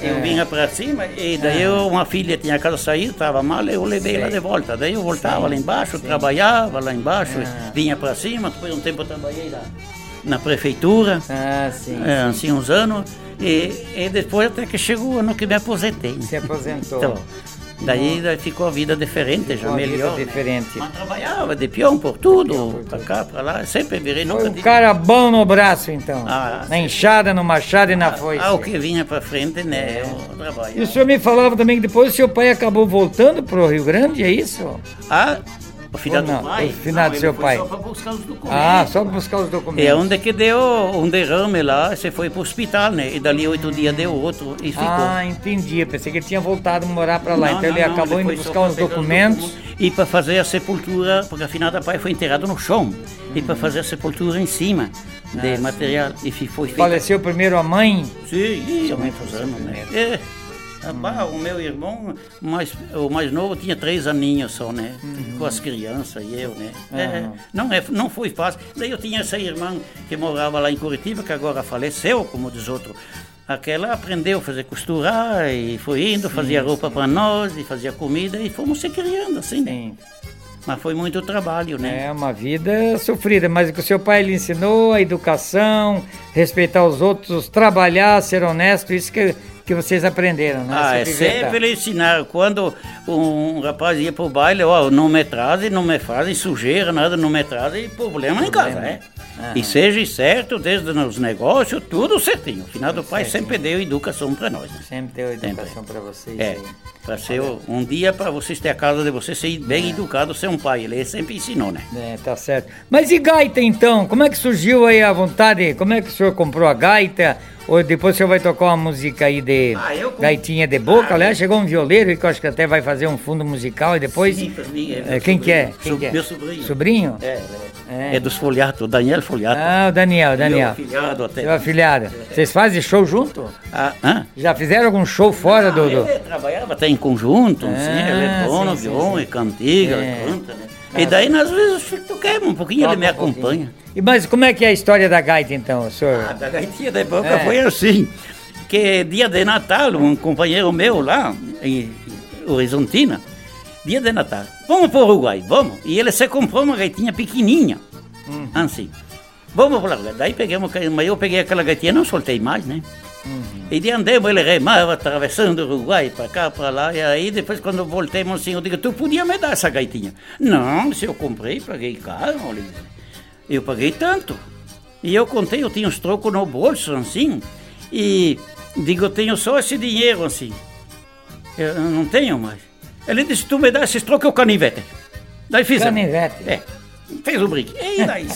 eu é. vinha para cima e daí eu, uma filha tinha casa sair, estava mal, eu levei Sei. lá de volta. Daí eu voltava Sim. lá embaixo, Sim. trabalhava lá embaixo, vinha para cima, depois um tempo eu trabalhei lá na prefeitura, ah, sim, é, assim uns anos, e, e, depois até que chegou o ano que me aposentei. Se aposentou. Então, daí, daí ficou a vida diferente, ficou já melhor. Vida diferente. Mas trabalhava de peão por tudo, para cá, para lá, sempre virei Foi um cara bom no braço, então. Ah, na enxada, no machado e na ah, foice. Ah, o que vinha para frente, né? É. E o senhor me falava também que depois o seu pai acabou voltando para o Rio Grande, é isso? Ah, o finado do pai? O finado do seu pai. Só para buscar os documentos. Ah, só para buscar os documentos. É onde que deu um derrame lá, você foi para o hospital, né? E dali oito dias deu outro e ficou. Ah, entendi. Eu pensei que ele tinha voltado a morar para lá. Não, então não, ele não, acabou indo buscar os documentos. os documentos. E para fazer a sepultura, porque a finada pai foi enterrado no chão. E para fazer a sepultura em cima de ah, material. E foi feito. Faleceu primeiro a mãe? Sim, a mãe fazendo, né? É. Ah, o meu irmão, mais, o mais novo, tinha três aninhos só, né? Uhum. Com as crianças e eu, né? Uhum. É, não, é, não foi fácil. Daí eu tinha essa irmã que morava lá em Curitiba, que agora faleceu, como diz outro. Aquela aprendeu a fazer costurar e foi indo, sim, fazia roupa para nós e fazia comida e fomos se criando assim, né? sim. né? Mas foi muito trabalho, né? É uma vida sofrida, mas o seu pai lhe ensinou a educação, respeitar os outros, trabalhar, ser honesto, isso que que vocês aprenderam, né? Ah, é sempre ensinar. Quando um rapaz ia pro baile, ó, não me trazem, não me fazem sujeira, nada, não me trazem problema, problema. em casa, é. E seja certo, desde os negócios, tudo certinho. O final do pai certo. sempre deu educação para nós. Né? Sempre deu educação para vocês. É. Para ser um dia para vocês ter a casa de vocês ser bem é. educado, ser um pai. Ele sempre ensinou, né? É, tá certo. Mas e gaita então? Como é que surgiu aí a vontade? Como é que o senhor comprou a gaita? Ou depois o senhor vai tocar uma música aí de ah, eu... gaitinha de boca? Ah, Aliás, chegou um violeiro que eu acho que até vai fazer um fundo musical e depois. Sim, mim, é, é quem que é? Quem que é? Meu sobrinho. Sobrinho? É, é. é dos Folhato, o Daniel Folhato. Ah, o Daniel, Daniel. Meu afilhado até. Seu afilhado. Vocês fazem show junto? Ah, hã? Já fizeram algum show fora ah, do, do. Trabalhava até em conjunto, ah, sim, ele é bom no violão, é cantiga, é. canta, né? E daí, às vezes, toquemos um pouquinho, Toca ele me um acompanha. E, mas como é que é a história da gaita, então, senhor? Ah, da gaitinha da boca é. foi assim, que dia de Natal, um companheiro meu lá, em Horizontina, dia de Natal, vamos para o Uruguai, vamos. E ele se comprou uma gaitinha pequenininha, uhum. assim. Vamos para lá. Daí pegamos, mas eu peguei aquela gaitinha, não soltei mais, né? Uhum. E de andemos, ele remava, atravessando o Uruguai, para cá, para lá. E aí, depois, quando voltemos, assim, eu digo, tu podia me dar essa gaitinha? Não, se eu comprei, paguei caro. Eu paguei tanto. E eu contei, eu tinha uns trocos no bolso, assim. E digo, eu tenho só esse dinheiro, assim. Eu não tenho mais. Ele disse, tu me dá esses trocos, eu canivete. Daí fiz. Canivete? É fez o brinque. E daí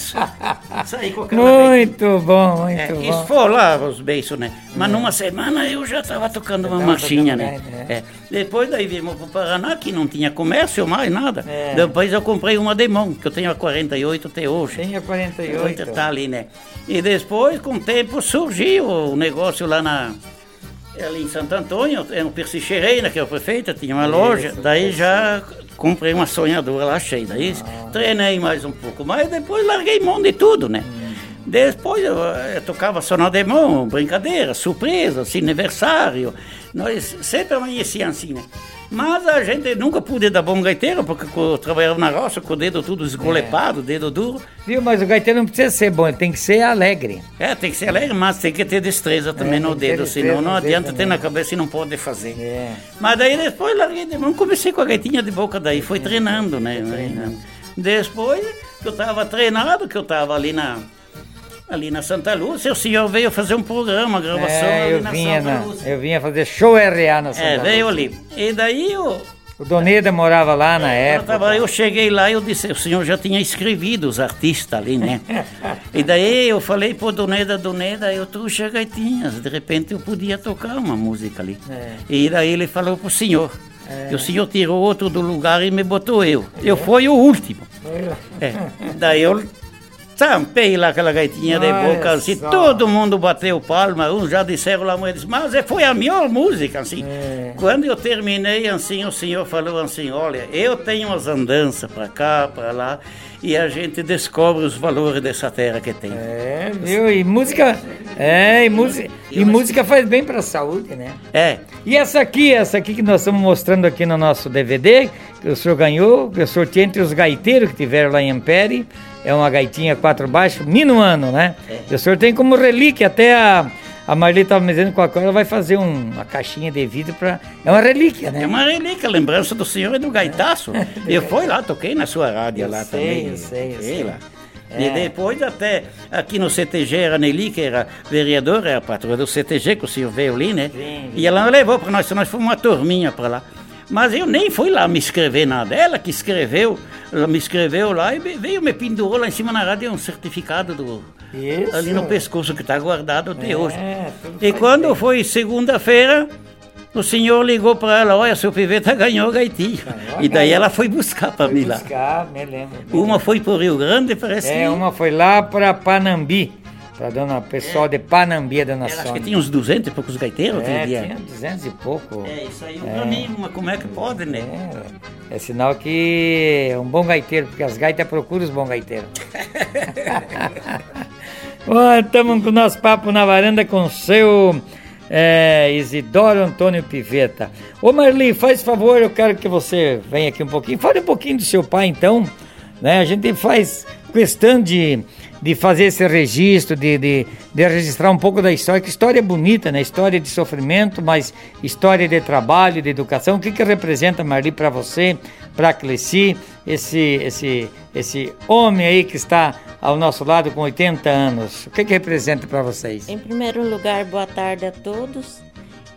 saí com aquela Muito bom, muito é, bom. Esfolava os beiços, né? Mas é. numa semana eu já estava tocando uma marchinha, né? É. é. Depois daí vimos para o Paraná, que não tinha comércio mais, nada. É. Depois eu comprei uma Demão, que eu tenho a 48 até hoje. Tem a 48. Tá ali, né? E depois, com o tempo, surgiu o negócio lá na ali em Santo Antônio, no Percy Chereina, que é o prefeito, tinha uma loja, daí já comprei uma sonhadora lá cheia, daí ah. treinei mais um pouco, mas depois larguei mão de tudo, né? Hum. Depois eu, eu tocava só de mão, brincadeira, surpresa, assim, aniversário, nós sempre amanhecíamos assim, né? Mas a gente nunca pude dar bom gaiteiro, porque eu trabalhava na roça com o dedo tudo esgolepado, é. dedo duro. Viu, mas o gaiteiro não precisa ser bom, ele tem que ser alegre. É, tem que ser alegre, mas tem que ter destreza também é, no dedo, senão não adianta ter na cabeça e não pode fazer. É. Mas daí depois larguei de mão, comecei com a gaitinha de boca daí, foi treinando, né? Treinando. Depois que eu estava treinado, que eu estava ali na ali na Santa Lúcia, o senhor veio fazer um programa, gravação é, ali na vinha Santa na, Lúcia. Eu vinha fazer show RA na Santa É, veio ali. E daí o... O Doneda morava lá na é, época. Eu, tava, eu cheguei lá e eu disse, o senhor já tinha escrevido os artistas ali, né? e daí eu falei pro Doneda, Doneda, eu trouxe gaitinhas, de repente eu podia tocar uma música ali. É. E daí ele falou pro senhor. É. E o senhor tirou outro do lugar e me botou eu. Eu fui o último. É. Daí eu Tampei lá aquela gaitinha de boca, assim, só. todo mundo bateu palma, uns já disseram lá, mas, mas foi a melhor música, assim. É. Quando eu terminei, assim, o senhor falou assim, olha, eu tenho as andanças para cá, para lá, e a gente descobre os valores dessa terra que tem. É, viu? E música, é, e, música, e música faz bem para a saúde, né? É. E essa aqui, essa aqui que nós estamos mostrando aqui no nosso DVD, o senhor ganhou, que eu sorteei entre os gaiteiros que tiveram lá em Ampere, é uma gaitinha quatro baixos, minuano, né? É. O senhor tem como relíquia até a. A Marli estava me dizendo que ela vai fazer um, uma caixinha de vidro para. É uma relíquia, né? É uma relíquia, lembrança do senhor e do gaitaço. eu fui lá, toquei na sua rádio eu lá sei, também. Eu sei, eu sei. lá. É. E depois até aqui no CTG, a Nelly, que era vereadora, era a patroa do CTG, que o senhor veio ali, né? Sim. E ela levou para nós, nós fomos uma turminha para lá. Mas eu nem fui lá me escrever nada. Ela que escreveu, ela me escreveu lá e veio, me pendurou lá em cima na rádio um certificado do, Isso. ali no pescoço que está guardado até é, hoje. E quando bem. foi segunda-feira, o senhor ligou para ela, olha, seu piveta ganhou gaitinho. e daí ela foi buscar para mim lá. Buscar, me lembro. Me uma foi para o Rio Grande, parece. É, uma foi lá para Panambi. Para dona pessoal é. de Panambi, dona Sônia. Acho que tinha uns 200 e poucos gaiteiros é, dia. tinha 200 e pouco. É, isso aí é. pra mim, como é que pode, né? É, é sinal que é um bom gaiteiro, porque as gaitas procuram os bons gaiteiros. Estamos com o nosso papo na varanda com o seu é, Isidoro Antônio Piveta. Ô Marli, faz favor, eu quero que você venha aqui um pouquinho. Fale um pouquinho do seu pai, então. Né? A gente faz questão de de fazer esse registro, de, de, de, registrar um pouco da história, que história é bonita, né? História de sofrimento, mas história de trabalho, de educação. O que, que representa, Marli, para você, para Cleci, esse, esse, esse homem aí que está ao nosso lado com 80 anos? O que, que representa para vocês? Em primeiro lugar, boa tarde a todos,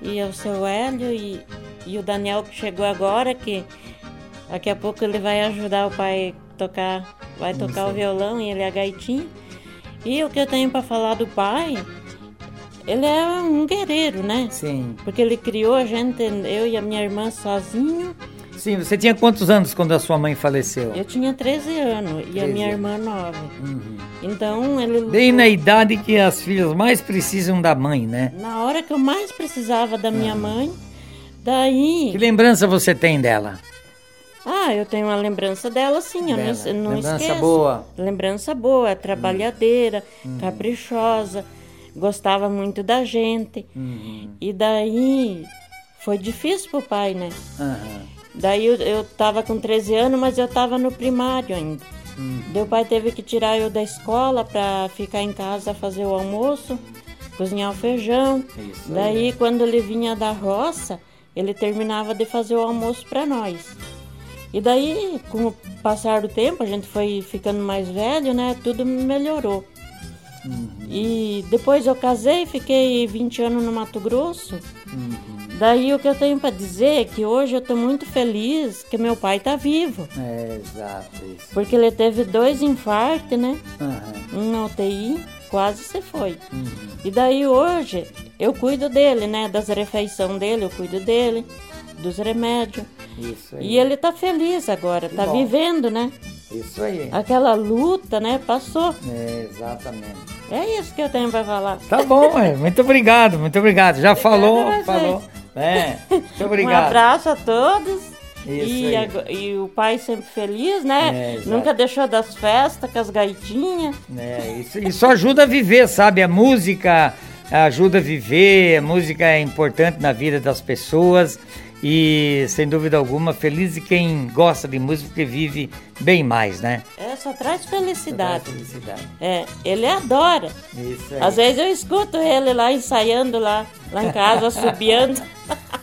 e ao seu Hélio e, e o Daniel que chegou agora, que daqui a pouco ele vai ajudar o pai tocar, vai tocar o violão e ele é a gaitinha. E o que eu tenho para falar do pai, ele é um guerreiro, né? Sim. Porque ele criou a gente, eu e a minha irmã sozinho. Sim, você tinha quantos anos quando a sua mãe faleceu? Eu tinha 13 anos 13. e a minha irmã 9. Uhum. Então ele. Lutou... Bem na idade que as filhas mais precisam da mãe, né? Na hora que eu mais precisava da minha uhum. mãe, daí. Que lembrança você tem dela? Ah, eu tenho uma lembrança dela, sim, eu não, não Lembrança esqueço. boa. Lembrança boa, trabalhadeira, caprichosa, gostava muito da gente. E daí foi difícil pro pai, né? Aham. Daí eu, eu tava com 13 anos, mas eu tava no primário ainda. Daí o pai teve que tirar eu da escola para ficar em casa fazer o almoço, cozinhar o feijão. Isso Daí quando ele vinha da roça, ele terminava de fazer o almoço para nós. E daí, com o passar do tempo, a gente foi ficando mais velho, né? Tudo melhorou. E depois eu casei, fiquei 20 anos no Mato Grosso. Daí o que eu tenho para dizer é que hoje eu estou muito feliz que meu pai está vivo. É, exato, isso. Porque ele teve dois infartos, né? Aham. Um na UTI, quase se foi. E daí hoje eu cuido dele, né? Das refeições dele, eu cuido dele, dos remédios. Isso aí. E ele tá feliz agora, tá bom. vivendo, né? Isso aí. Aquela luta, né? Passou. É, exatamente. É isso que eu tenho para falar. Tá bom, é. muito obrigado, muito obrigado. Já falou, falou. É, muito Um obrigado. abraço a todos. Isso e, aí. ago- e o pai sempre feliz, né? É. Nunca deixou das festas com as gaitinhas. É, isso, isso ajuda a viver, sabe? A música ajuda a viver, a música é importante na vida das pessoas e, sem dúvida alguma, feliz de quem gosta de música porque vive bem mais, né? É, só traz felicidade. Felicidade. É, ele adora. Isso aí. Às vezes eu escuto ele lá ensaiando lá, lá em casa, subiando,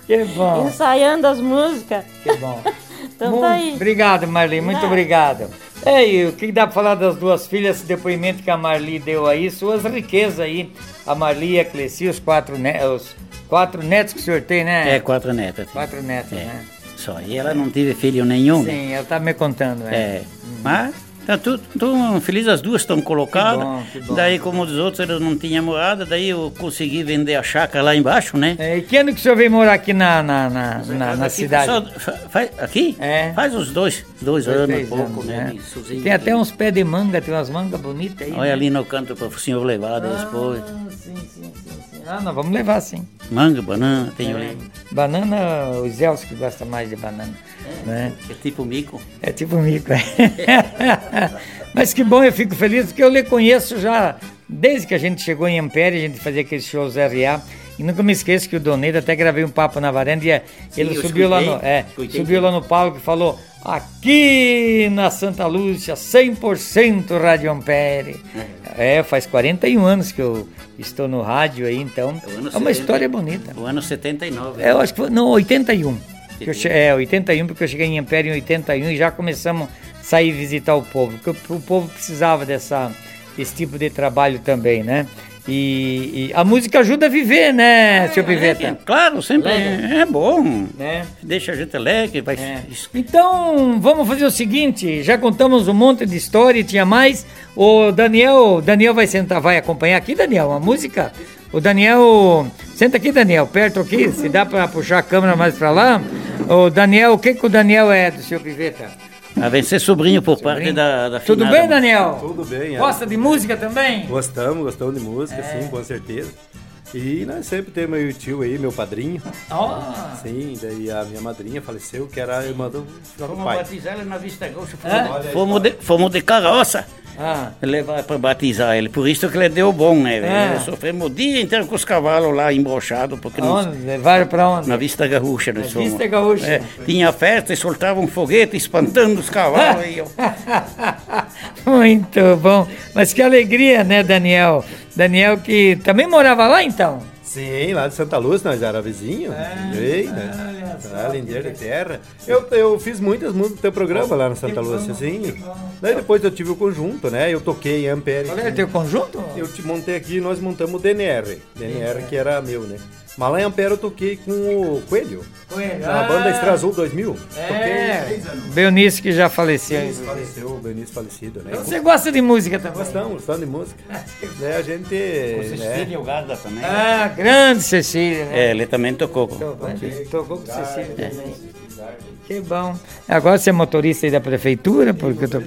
Que bom, ensaiando as músicas. que bom. Então Muito tá aí. Obrigado, Marli, muito obrigado. É, e o que dá pra falar das duas filhas, esse depoimento que a Marli deu aí, suas riquezas aí, a Marli e a Cleci, os quatro, ne os quatro netos que o senhor tem, né? É, quatro netas. Quatro netos, É. né? Só. E ela não teve filho nenhum. né? Sim, ela tá me contando, né? É. Mas tá tudo, tudo feliz, as duas estão colocadas. Que bom, que bom. Daí, como os outros eles não tinham morada, daí eu consegui vender a chácara lá embaixo, né? É, e que ano que o senhor veio morar aqui na, na, na, na, na Aqui cidade? só- fa- faz, aqui? É. Faz uns dois, dois, Dois, anos, pouco, anos, né? né? Tem até uns pés de manga, tem umas mangas bonitas aí. Olha né? ali no canto para o senhor levar depois. Ah, sim, sim, sim, sim. Ah, nós vamos levar sim. Manga, banana, tem ali. Banana, os Elcio que gosta mais de banana, né? É tipo mico. É tipo mico, é. Mas que bom, eu fico feliz porque eu lhe conheço já desde que a gente chegou em Ampere, a gente fazia aqueles shows RA. E nunca me esqueço que o Donedo até gravei um papo na varanda e ele eu subiu lá no, escutei, é, escutei subiu lá no palco e falou: aqui na Santa Lúcia, 100% Rádio Ampere. É, faz 41 anos que eu estou no rádio aí, então É é uma 70. história bonita. O ano 79. É, eu acho que foi, não, 81. Que eu é, 81, porque eu cheguei em Império em 81 e já começamos a sair visitar o povo, porque o, o povo precisava dessa, desse tipo de trabalho também, né? E, e a música ajuda a viver, né, seu Piveta? Claro, sempre é, é bom. Né? Deixa a gente alegre, vai. É. Então, vamos fazer o seguinte, já contamos um monte de história e tinha mais. O Daniel, Daniel vai sentar, vai acompanhar aqui, Daniel, a música. O Daniel, senta aqui, Daniel, perto aqui, se dá para puxar a câmera mais para lá. O Daniel, o que que o Daniel é do seu Piveta? A vencer sobrinho por parte Sobrinho. da, da Tudo finada. bem, Daniel? Tudo bem, é. Gosta de música também? Gostamos, gostamos de música, É. sim, com certeza. E nós sempre temos meu tio aí, meu padrinho. Sim, daí a minha madrinha faleceu, que era a irmã do Fomos batizar ele na Vista Gaúcha. Hã? Fomos, fomos, de, fomos de carroça ah, levar para batizar ele. Por isso que ele deu bom, né? É. Sofremos o dia inteiro com os cavalos lá embrochados, porque não, aonde? Levaram pra onde? na Vista Gaúcha nós Na fomos. Vista Gaúcha. É, tinha festa e soltavam um foguete espantando os cavalos. eu, Muito bom. Mas que alegria, né, Daniel? Daniel que também morava lá então? Sim, lá de Santa Luz, nós era vizinho. É. Ei, né? Ah, Lindeira de Terra. Eu, eu fiz muitas músicas do teu programa lá na Santa Lúcia, sim. Daí depois eu tive o conjunto, né? Eu toquei Ampere. Qual é teu conjunto? Eu te montei aqui nós montamos o DNR. DNR que era meu, né? Em Ampere eu toquei com o Coelho. Coelho, Na ah. banda Extra Azul 2000. É, Toquei. Beonice que já faleceu. Faleceu o Benício falecido, né? Você gosta de música também? Gostamos, gostamos de música. Daí a gente. Né? e o Gada também. Ah, grande Cecília, né? É, ele também tocou. Tocou com Cecília também. Que bom. Agora você é motorista aí da prefeitura? Porque eu tô...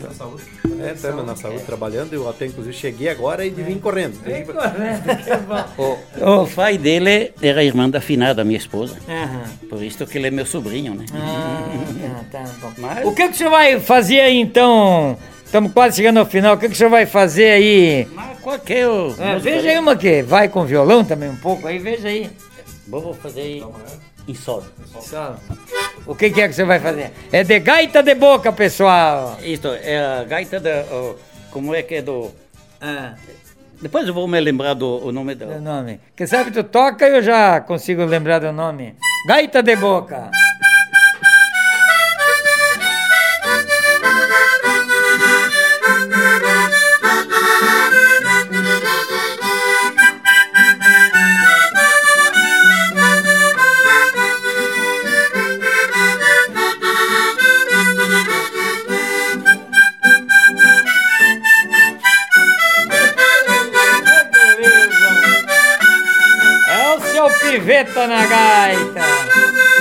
É, estamos na saúde trabalhando. Eu até inclusive cheguei agora e vim correndo. Vem correndo, que bom. O, o pai dele era irmã da finada, minha esposa. Por isso que ele é meu sobrinho, né? Ah, tá, tá bom. Mas... O que, que você vai fazer aí então? Estamos quase chegando ao final. O que, que o senhor vai fazer aí? Mas qualquer. É, veja aí uma que vai com violão também um pouco aí, veja aí. Vou fazer aí em. Só. O que, que é que você vai fazer? É de gaita de boca, pessoal. Isto é a gaita da. como é que é do. Ah, Depois eu vou me lembrar do o nome o da. nome. Quem sabe tu toca e eu já consigo lembrar do nome. Gaita de boca. O seu piveta na gaita.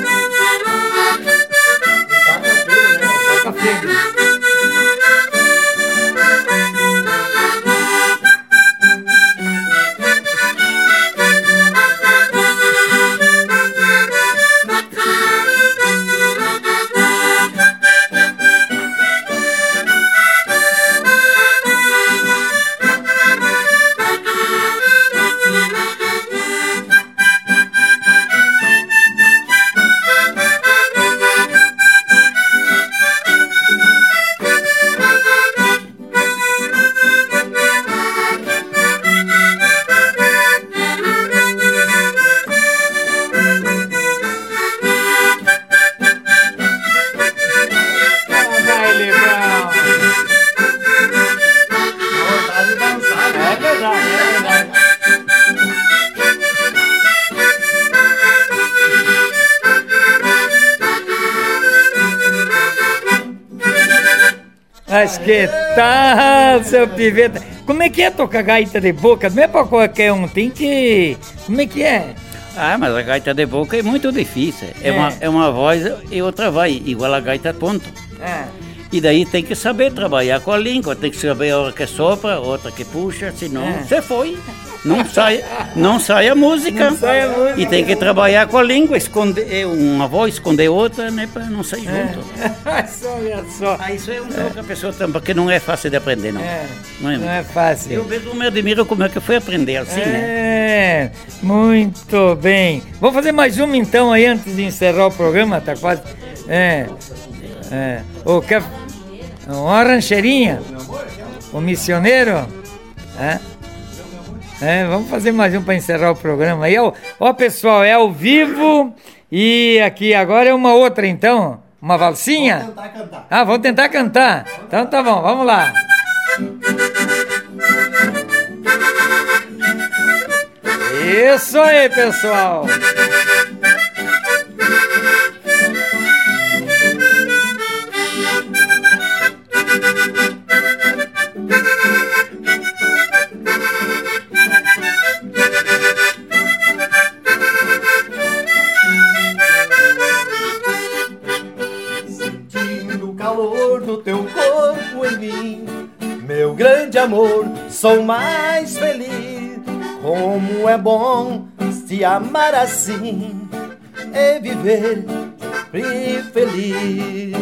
Piveta? Como é que é tocar gaita de boca? Não é pra qualquer um, tem que... Como é que é? Ah, mas a gaita de boca é muito difícil. É, É. Uma, é uma voz e outra vai, igual a gaita ponto. E daí tem que saber trabalhar com a língua, tem que saber a hora que sopra, a outra que puxa, senão É. você foi. Não sai, não sai a música. Não sai a música. E tem que trabalhar com a língua, esconder é uma voz, esconder outra, né, para não sair junto. mas olha só. Ah, isso é uma outra pessoa também, porque não é fácil de aprender, não. É, Não é, não é fácil. Eu mesmo me admiro como é que foi aprender assim, né? É, muito bem. Vamos fazer mais uma então aí antes de encerrar o programa, tá quase. É. É. O quer uma rancheirinha? O missioneiro? É. É, vamos fazer mais um para encerrar o programa aí. Ó, ó, pessoal, é ao vivo e aqui agora é uma outra então, uma valsinha. Ah, vamos tentar cantar. Então tá bom, vamos lá. Isso aí, pessoal. Amor, sou mais feliz. Como é bom se amar assim e viver sempre feliz.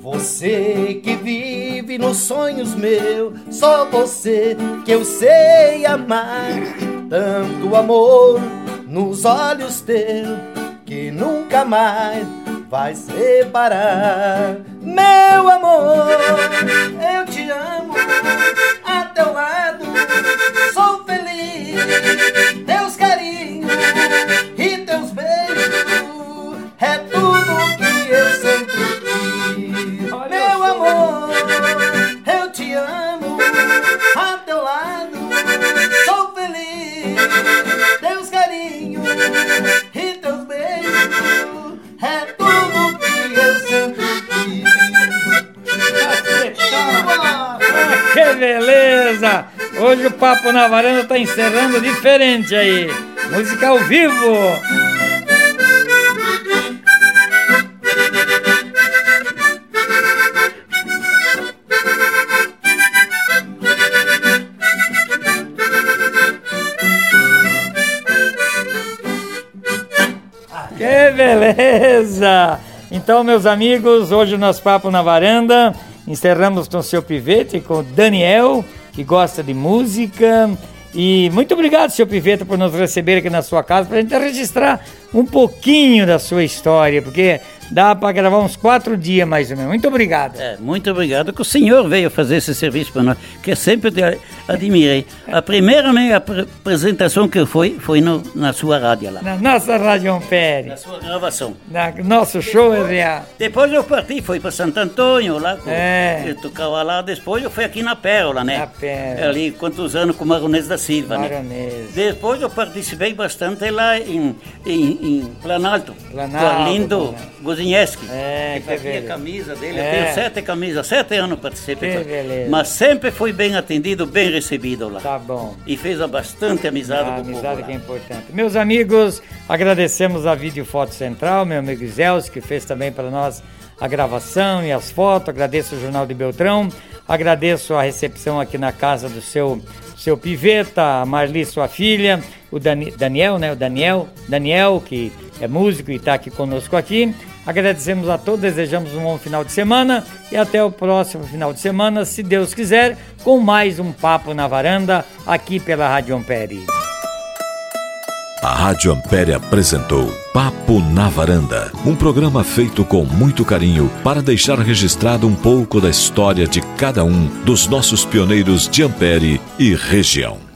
Você que vive nos sonhos meus, só você que eu sei amar. Tanto amor nos olhos teus que nunca mais vai separar. Meu amor, eu te amo a teu lado, beleza! Hoje o Papo na Varanda tá encerrando diferente aí. Música ao vivo! Que beleza! Então, meus amigos, hoje o nosso papo na varanda Encerramos com o seu pivete, com o Daniel, que gosta de música. E muito obrigado, seu Piveta, por nos receber aqui na sua casa, para a gente registrar um pouquinho da sua história, porque dá para gravar uns quatro dias mais ou menos. Muito obrigado. É, muito obrigado que o senhor veio fazer esse serviço para nós, que sempre te admirei. A primeira minha apresentação que foi, foi no, na sua rádio lá. Na nossa Rádio Ampere. Na sua gravação. Na nosso show é real. Depois eu parti, fui para Santo Antônio, lá, é. eu tocava lá, depois eu fui aqui na Pérola, né? Na Pérola. Ali, quantos anos com o Maronês da Silva, Maronês. né? Depois eu participei bastante lá em, em, em Planalto, Planalto, com Arlindo Gozinheski, é, que fazia a camisa dele. É. Eu tenho sete camisas, sete anos participei. Que beleza. Mas sempre fui bem atendido, bem recebido lá. Tá bom. E fez bastante amizade a com amizade o povo que é importante. Meus amigos, agradecemos a Vídeo Foto Central, meu amigo Zels, que fez também para nós a gravação e as fotos. Agradeço o Jornal de Beltrão. Agradeço a recepção aqui na casa do seu seu Piveta, a Marli, sua filha, o Dani, Daniel, né? O Daniel, Daniel, que é músico e está aqui conosco aqui. Agradecemos a todos, desejamos um bom final de semana e até o próximo final de semana, se Deus quiser, com mais um Papo na Varanda, aqui pela Rádio Ampere. A Rádio Ampere apresentou Papo na Varanda, um programa feito com muito carinho para deixar registrado um pouco da história de cada um dos nossos pioneiros de Ampere e região.